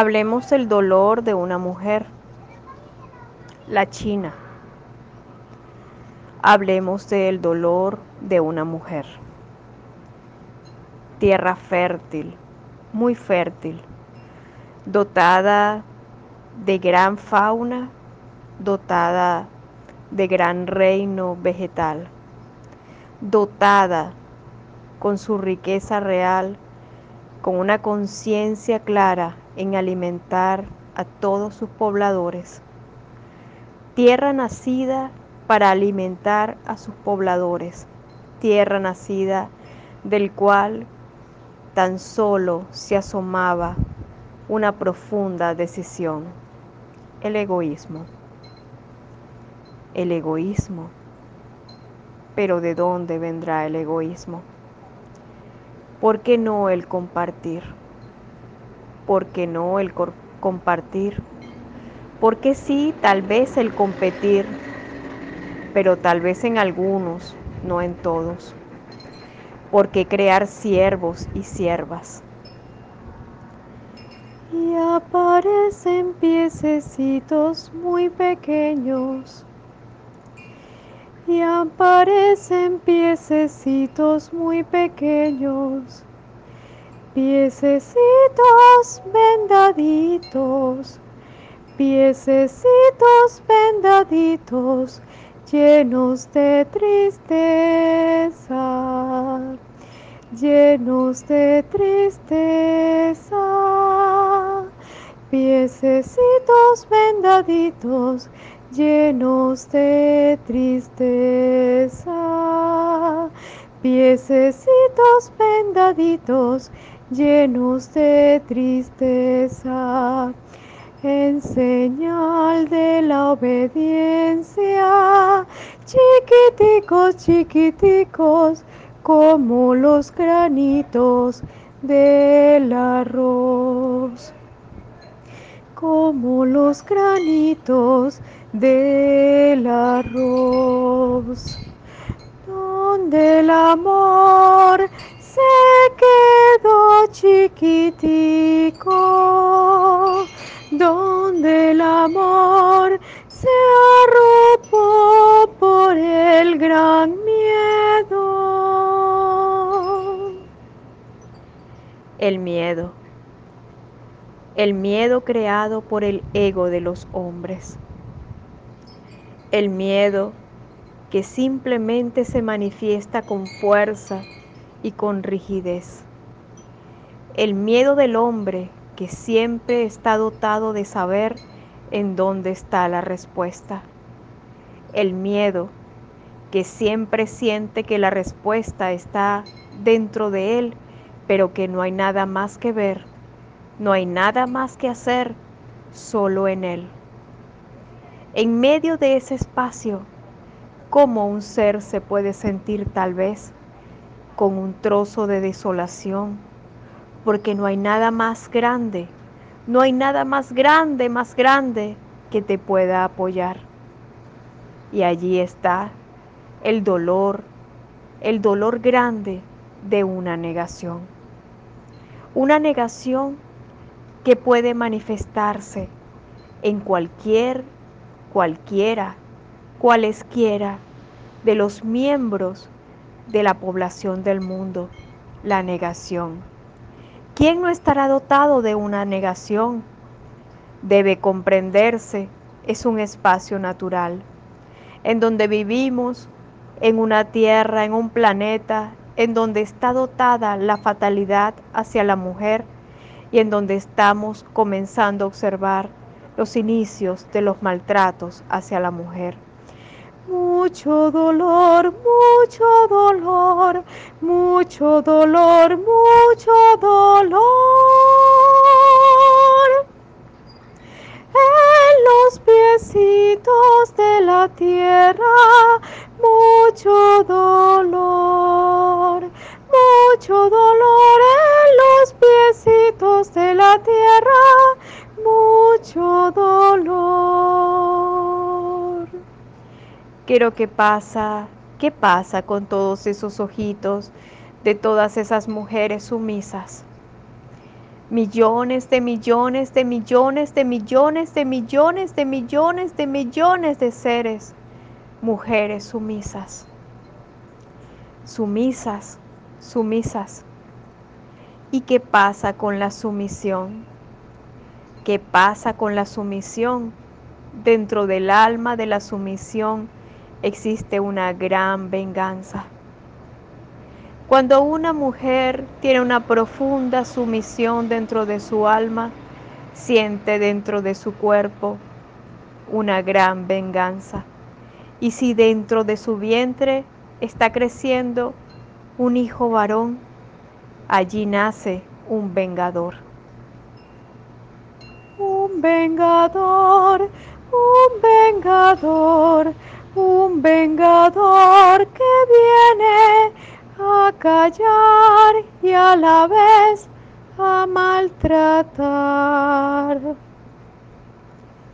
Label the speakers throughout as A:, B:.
A: Hablemos del dolor de una mujer, la China. Hablemos del dolor de una mujer. Tierra fértil, muy fértil, dotada de gran fauna, dotada de gran reino vegetal, dotada con su riqueza real, con una conciencia clara en alimentar a todos sus pobladores. Tierra nacida para alimentar a sus pobladores. Tierra nacida del cual tan solo se asomaba una profunda decisión, el egoísmo. El egoísmo. Pero ¿de dónde vendrá el egoísmo? ¿Por qué no el compartir? ¿Por qué no el compartir? Porque sí, tal vez el competir, pero tal vez en algunos, no en todos. ¿Por qué crear siervos y siervas?
B: Y aparecen piececitos muy pequeños. Y aparecen piececitos muy pequeños Piececitos vendaditos, piececitos vendaditos, llenos de tristeza, llenos de tristeza. Piececitos vendaditos, llenos de tristeza. Piececitos vendaditos, llenos de tristeza, en señal de la obediencia, chiquiticos, chiquiticos, como los granitos del arroz, como los granitos del arroz, donde el amor se chiquitico, donde el amor se arropó por el gran miedo.
A: El miedo. El miedo creado por el ego de los hombres. El miedo que simplemente se manifiesta con fuerza y con rigidez. El miedo del hombre que siempre está dotado de saber en dónde está la respuesta. El miedo que siempre siente que la respuesta está dentro de él, pero que no hay nada más que ver, no hay nada más que hacer, solo en él. En medio de ese espacio, ¿cómo un ser se puede sentir tal vez con un trozo de desolación, porque no hay nada más grande, no hay nada más grande, más grande que te pueda apoyar. Y allí está el dolor, el dolor grande de una negación. Una negación que puede manifestarse en cualquier, cualquiera, cualesquiera de los miembros de la población del mundo, la negación. ¿Quién no estará dotado de una negación? Debe comprenderse, es un espacio natural, en donde vivimos, en una tierra, en un planeta, en donde está dotada la fatalidad hacia la mujer y en donde estamos comenzando a observar los inicios de los maltratos hacia la mujer.
B: Mucho dolor, mucho dolor, mucho dolor, mucho dolor. En los piecitos de la tierra, mucho dolor, mucho dolor en los piecitos de la tierra, mucho dolor.
A: Quiero que pasa, ¿qué pasa con todos esos ojitos de todas esas mujeres sumisas? millones de millones de millones de millones de millones de millones de millones de seres, mujeres sumisas, sumisas, sumisas. ¿Y qué pasa con la sumisión? ¿Qué pasa con la sumisión? Dentro del alma de la sumisión existe una gran venganza. Cuando una mujer tiene una profunda sumisión dentro de su alma, siente dentro de su cuerpo una gran venganza. Y si dentro de su vientre está creciendo un hijo varón, allí nace un vengador.
B: Un vengador, un vengador, un vengador que viene a callar y a la vez a maltratar.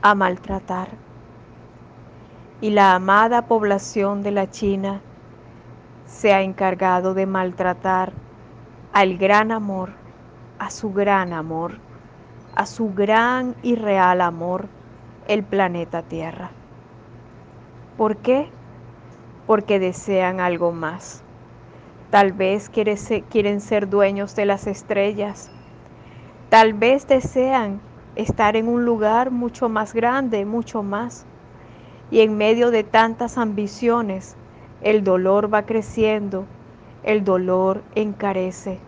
A: A maltratar. Y la amada población de la China se ha encargado de maltratar al gran amor, a su gran amor, a su gran y real amor, el planeta Tierra. ¿Por qué? Porque desean algo más Tal vez quieren ser dueños de las estrellas. Tal vez desean estar en un lugar mucho más grande, mucho más. Y en medio de tantas ambiciones, el dolor va creciendo, el dolor encarece.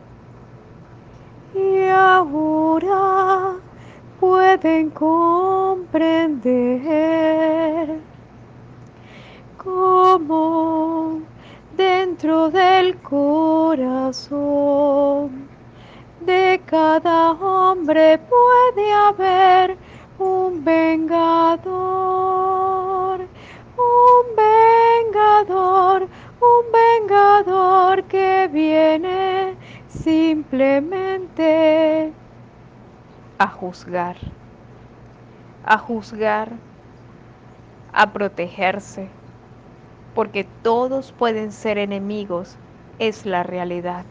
B: Y ahora pueden comprender cómo dentro del corazón de cada hombre puede haber un vengador, un vengador, un vengador que viene simplemente
A: a juzgar, a juzgar, a protegerse porque todos pueden ser enemigos, es la realidad.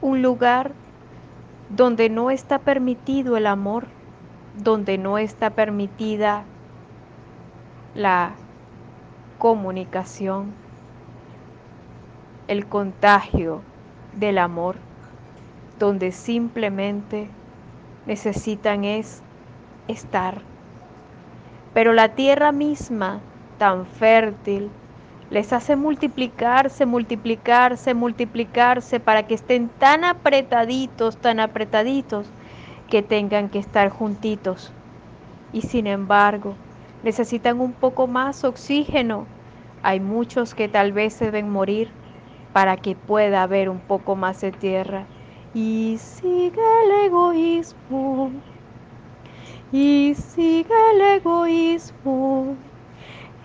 A: Un lugar donde no está permitido el amor, donde no está permitida la comunicación, el contagio del amor, donde simplemente necesitan es estar. Pero la tierra misma tan fértil, les hace multiplicarse, multiplicarse, multiplicarse para que estén tan apretaditos, tan apretaditos, que tengan que estar juntitos. Y sin embargo, necesitan un poco más oxígeno. Hay muchos que tal vez deben morir para que pueda haber un poco más de tierra. Y sigue el egoísmo. Y sigue el egoísmo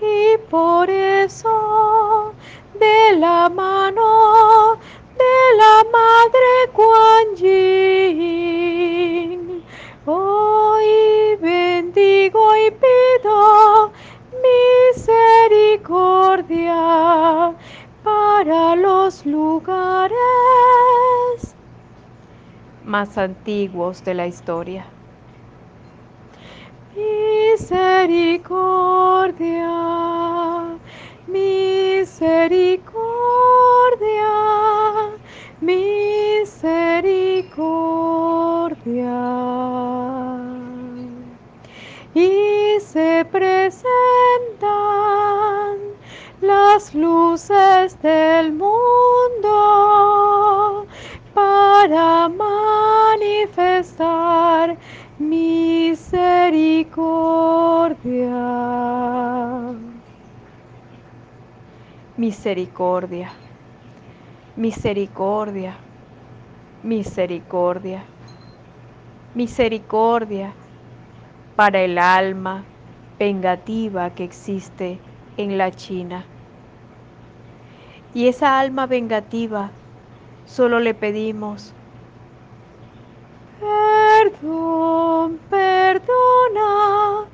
A: y por eso de la mano de la madre Kuan Yin, hoy bendigo y pido misericordia para los lugares más antiguos de la historia
B: misericordia, misericordia, misericordia. Y se presentan las luces del mundo misericordia.
A: Misericordia, misericordia, misericordia, para el alma vengativa que existe en la China. Y esa alma vengativa solo le pedimos
B: Perdón, perdona,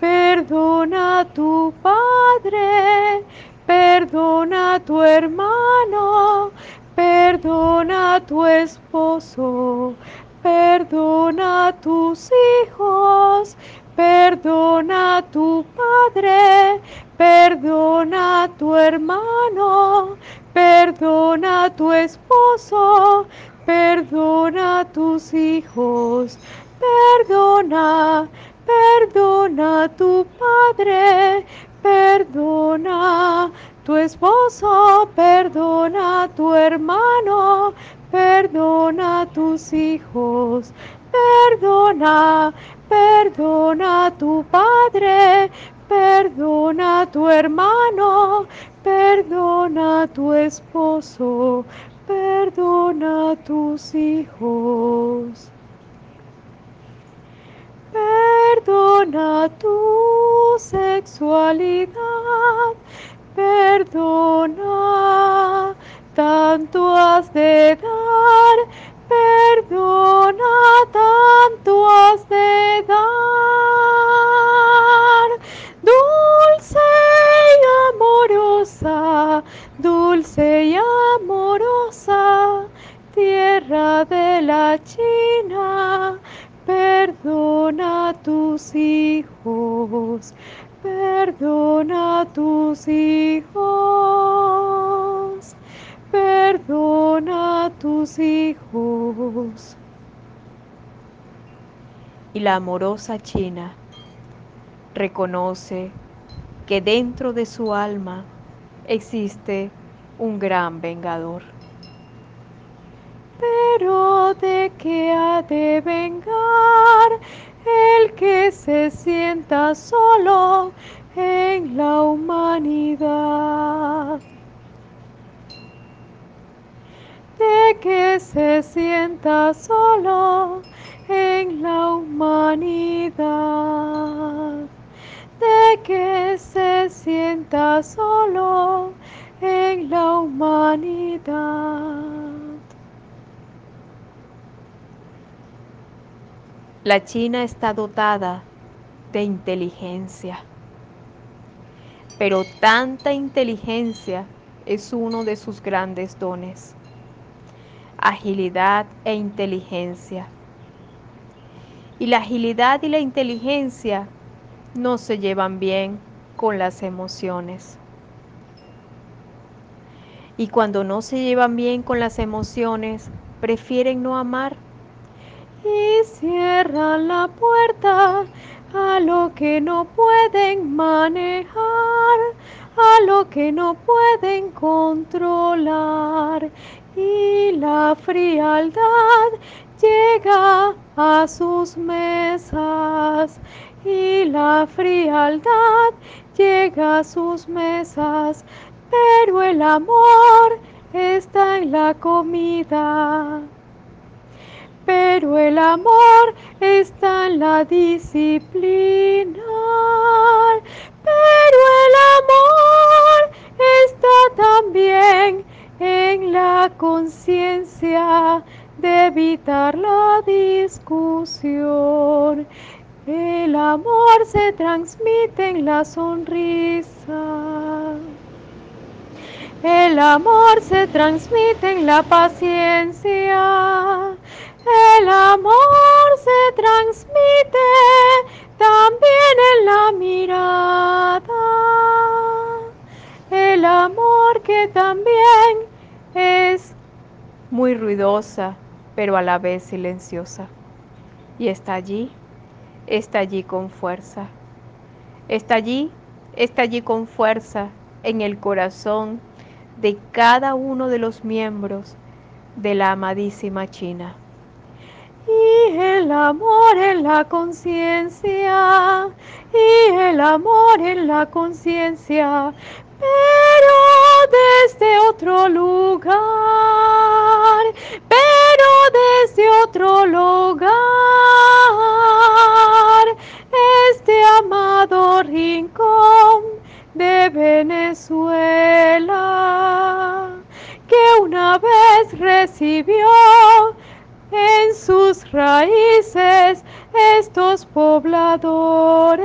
B: perdona a tu padre, perdona a tu hermano, perdona a tu esposo, perdona a tus hijos, perdona a tu padre, perdona a tu hermano, perdona a tu esposo, perdona a tus hijos, perdona, perdona a tu padre, perdona tu esposo, perdona a tu hermano, perdona a tus hijos, perdona, perdona a tu padre, perdona a tu hermano, perdona a tu esposo, perdona tus hijos. Perdona tu sexualidad, perdona, tanto has de dar, perdona a tus hijos, perdona a tus hijos.
A: Y la amorosa China reconoce que dentro de su alma existe un gran vengador.
B: Pero de qué ha de vengar el que se sienta solo en la humanidad. De que se sienta solo en la humanidad. De que se sienta solo en la humanidad.
A: La China está dotada de inteligencia, pero tanta inteligencia es uno de sus grandes dones. Agilidad e inteligencia. Y la agilidad y la inteligencia no se llevan bien con las emociones. Y cuando no se llevan bien con las emociones, prefieren no amar
B: y cierran la puerta a lo que no pueden manejar, a lo que no pueden controlar. Y la frialdad llega a sus mesas. Y la frialdad llega a sus mesas. Pero el amor está en la comida pero el amor está en la disciplina. Pero el amor está también en la conciencia de evitar la discusión. El amor se transmite en la sonrisa. El amor se transmite en la paciencia. El amor se transmite también en la mirada. El amor que también es
A: muy ruidosa, pero a la vez silenciosa. Y está allí, está allí con fuerza. Está allí, está allí con fuerza en el corazón de cada uno de los miembros de la amadísima China
B: y el amor en la conciencia, y el amor en la conciencia, pero desde otro lugar, pero desde otro lugar, este amado rincón de Venezuela, que una vez recibió en sus raíces estos pobladores.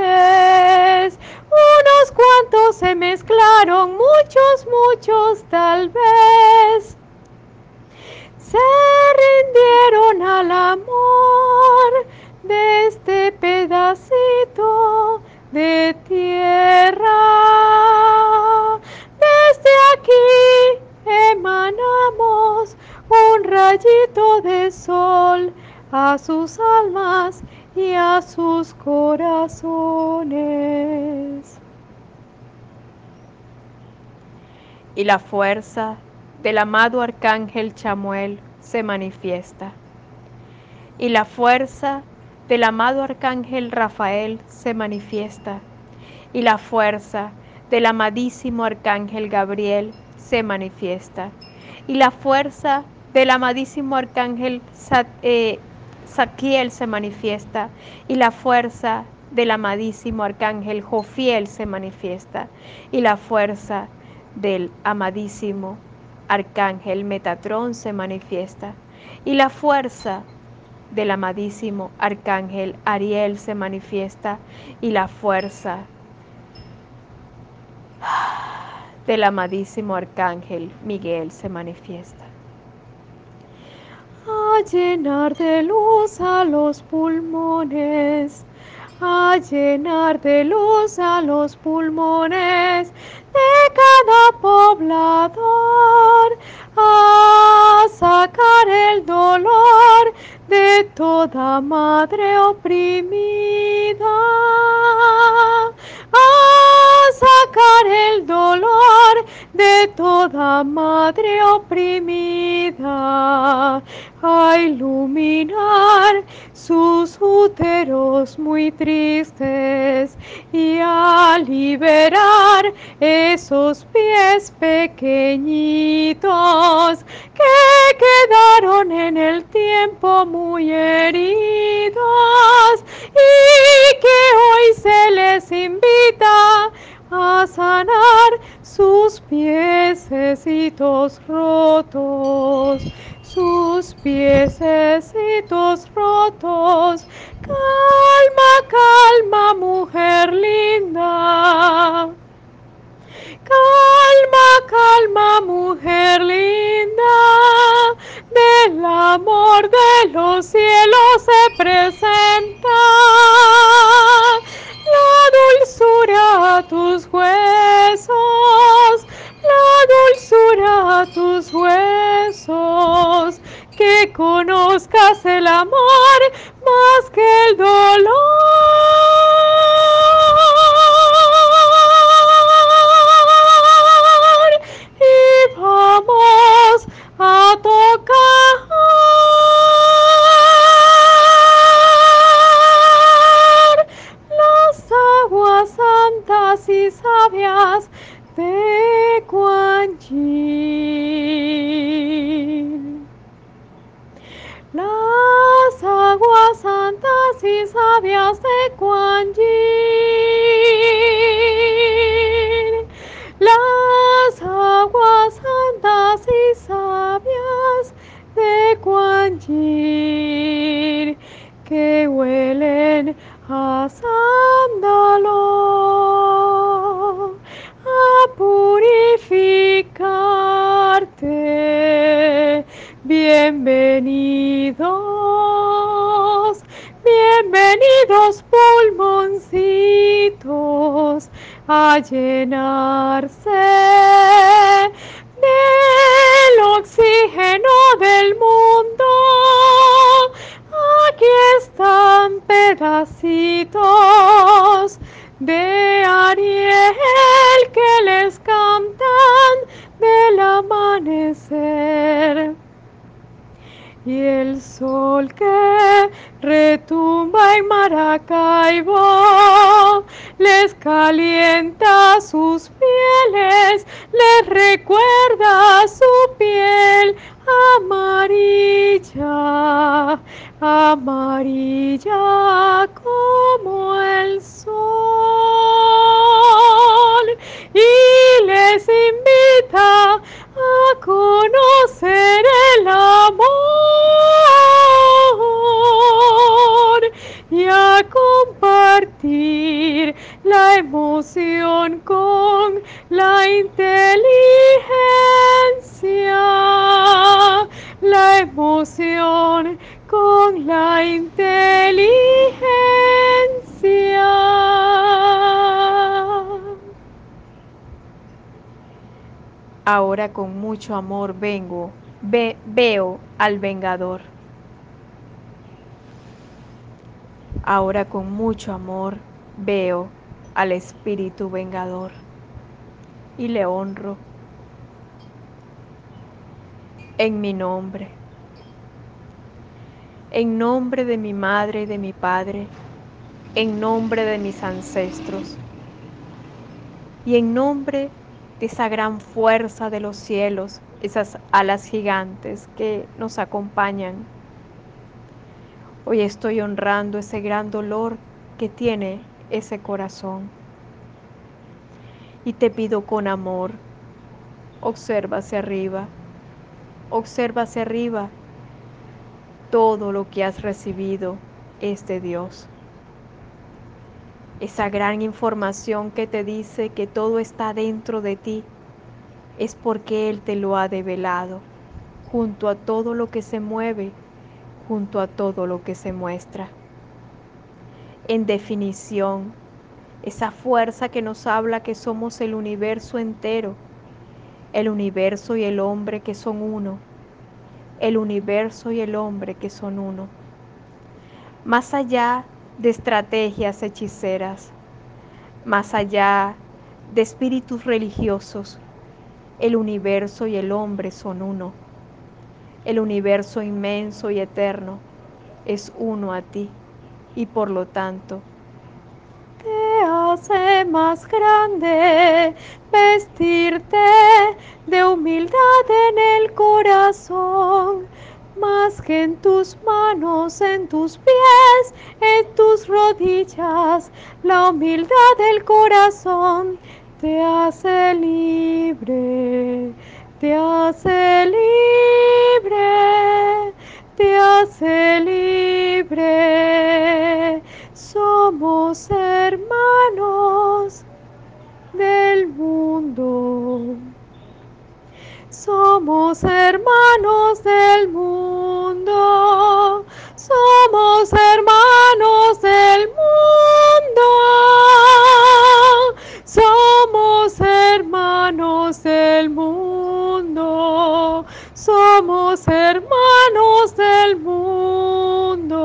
B: Unos cuantos se mezclaron, muchos, muchos tal vez. Se rindieron al amor Y
A: la fuerza del amado arcángel Chamuel se manifiesta. Y la fuerza del amado arcángel Rafael se manifiesta. Y la fuerza del amadísimo arcángel Gabriel se manifiesta. Y la fuerza del amadísimo arcángel eh, Saquiel se manifiesta. Y la fuerza del amadísimo arcángel Jofiel se manifiesta. Y la fuerza del amadísimo arcángel Metatrón se manifiesta. Y la fuerza del amadísimo arcángel Ariel se manifiesta. Y la fuerza del amadísimo arcángel Miguel se manifiesta.
B: A llenar de luz a los pulmones, a llenar de luz a los pulmones de cada poblador, a sacar el dolor de toda madre oprimida, a sacar el dolor de toda madre oprimida, a iluminar sus úteros muy tristes y a liberar esos pies pequeñitos que quedaron en el tiempo muy heridos y que hoy se les invita a sanar sus piececitos rotos, sus piececitos rotos. Calma, calma, mujer linda. Calma, calma, mujer linda, del amor de los cielos se presenta la dulzura a tus છે que retumba en Maracaibo les calienta sus pieles, les recuerda su piel amarilla, amarilla como el sol. Y les invita a conocer el amor compartir la emoción con la inteligencia, la emoción con la inteligencia.
A: Ahora con mucho amor vengo, veo al vengador. Ahora con mucho amor veo al Espíritu Vengador y le honro en mi nombre, en nombre de mi madre y de mi padre, en nombre de mis ancestros y en nombre de esa gran fuerza de los cielos, esas alas gigantes que nos acompañan. Hoy estoy honrando ese gran dolor que tiene ese corazón. Y te pido con amor, observa hacia arriba, observa hacia arriba. Todo lo que has recibido es de Dios. Esa gran información que te dice que todo está dentro de ti es porque Él te lo ha develado, junto a todo lo que se mueve, junto a todo lo que se muestra. En definición, esa fuerza que nos habla que somos el universo entero, el universo y el hombre que son uno, el universo y el hombre que son uno. Más allá de estrategias hechiceras, más allá de espíritus religiosos, el universo y el hombre son uno. El universo inmenso y eterno es uno a ti y por lo tanto
B: te hace más grande vestirte de humildad en el corazón, más que en tus manos, en tus pies, en tus rodillas, la humildad del corazón te hace libre, te hace libre, te hace libre. Somos hermanos del mundo. Somos hermanos del mundo. Somos hermanos del mundo. Somos hermanos del mundo. Somos hermanos del mundo.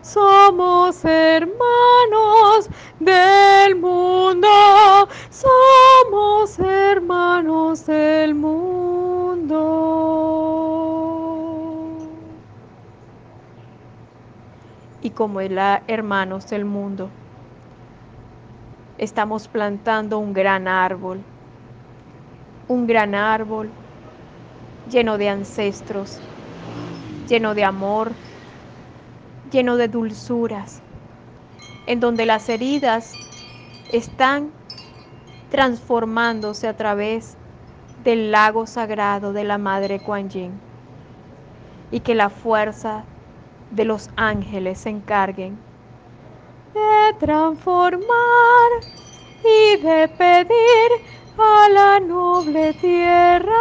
B: Somos hermanos del mundo. Somos hermanos del mundo.
A: Y como hermanos del mundo, estamos plantando un gran árbol, un gran árbol lleno de ancestros, lleno de amor, lleno de dulzuras, en donde las heridas están transformándose a través del lago sagrado de la Madre Kuan Yin y que la fuerza de los ángeles se encarguen
B: de transformar y de pedir a la noble tierra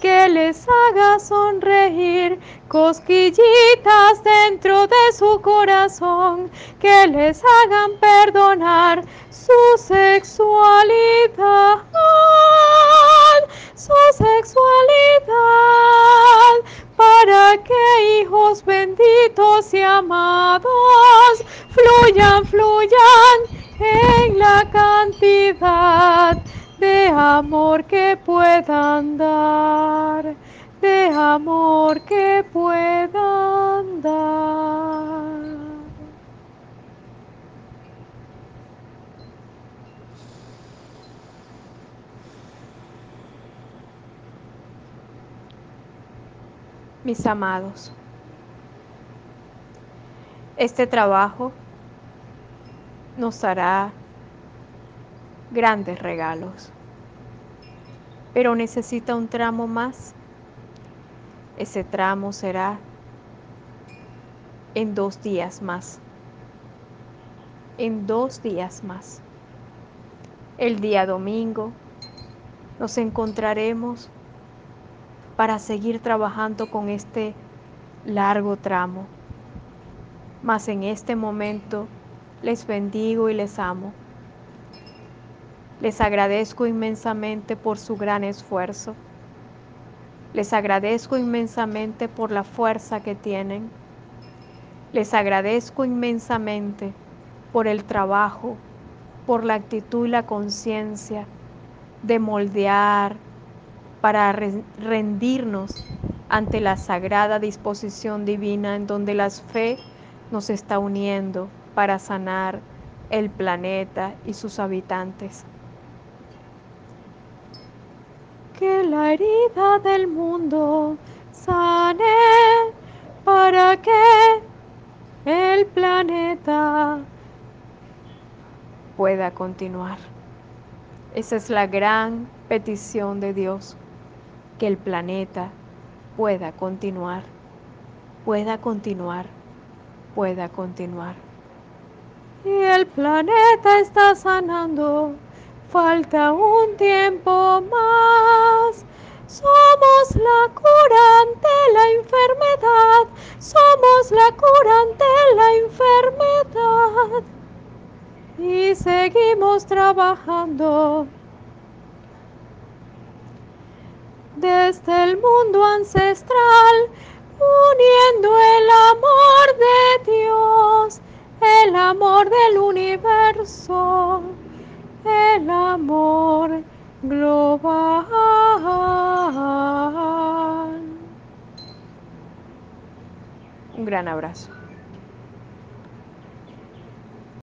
B: que les haga sonreír, cosquillitas dentro de su corazón, que les hagan perdonar su sexualidad, su sexualidad, para que hijos benditos y amados fluyan, fluyan en la cantidad de amor que puedan dar, de amor que puedan dar.
A: Mis amados, este trabajo nos hará grandes regalos, pero necesita un tramo más. Ese tramo será en dos días más. En dos días más. El día domingo nos encontraremos para seguir trabajando con este largo tramo. Mas en este momento les bendigo y les amo. Les agradezco inmensamente por su gran esfuerzo. Les agradezco inmensamente por la fuerza que tienen. Les agradezco inmensamente por el trabajo, por la actitud y la conciencia de moldear para rendirnos ante la sagrada disposición divina en donde la fe nos está uniendo para sanar el planeta y sus habitantes.
B: Que la herida del mundo sane para que el planeta
A: pueda continuar. Esa es la gran petición de Dios, que el planeta pueda continuar, pueda continuar, pueda continuar.
B: Y el planeta está sanando, falta un tiempo más. Somos la cura ante la enfermedad, somos la cura ante la enfermedad y seguimos trabajando. Desde el mundo ancestral, uniendo el amor de Dios, el amor del universo, el amor global.
A: Un gran abrazo.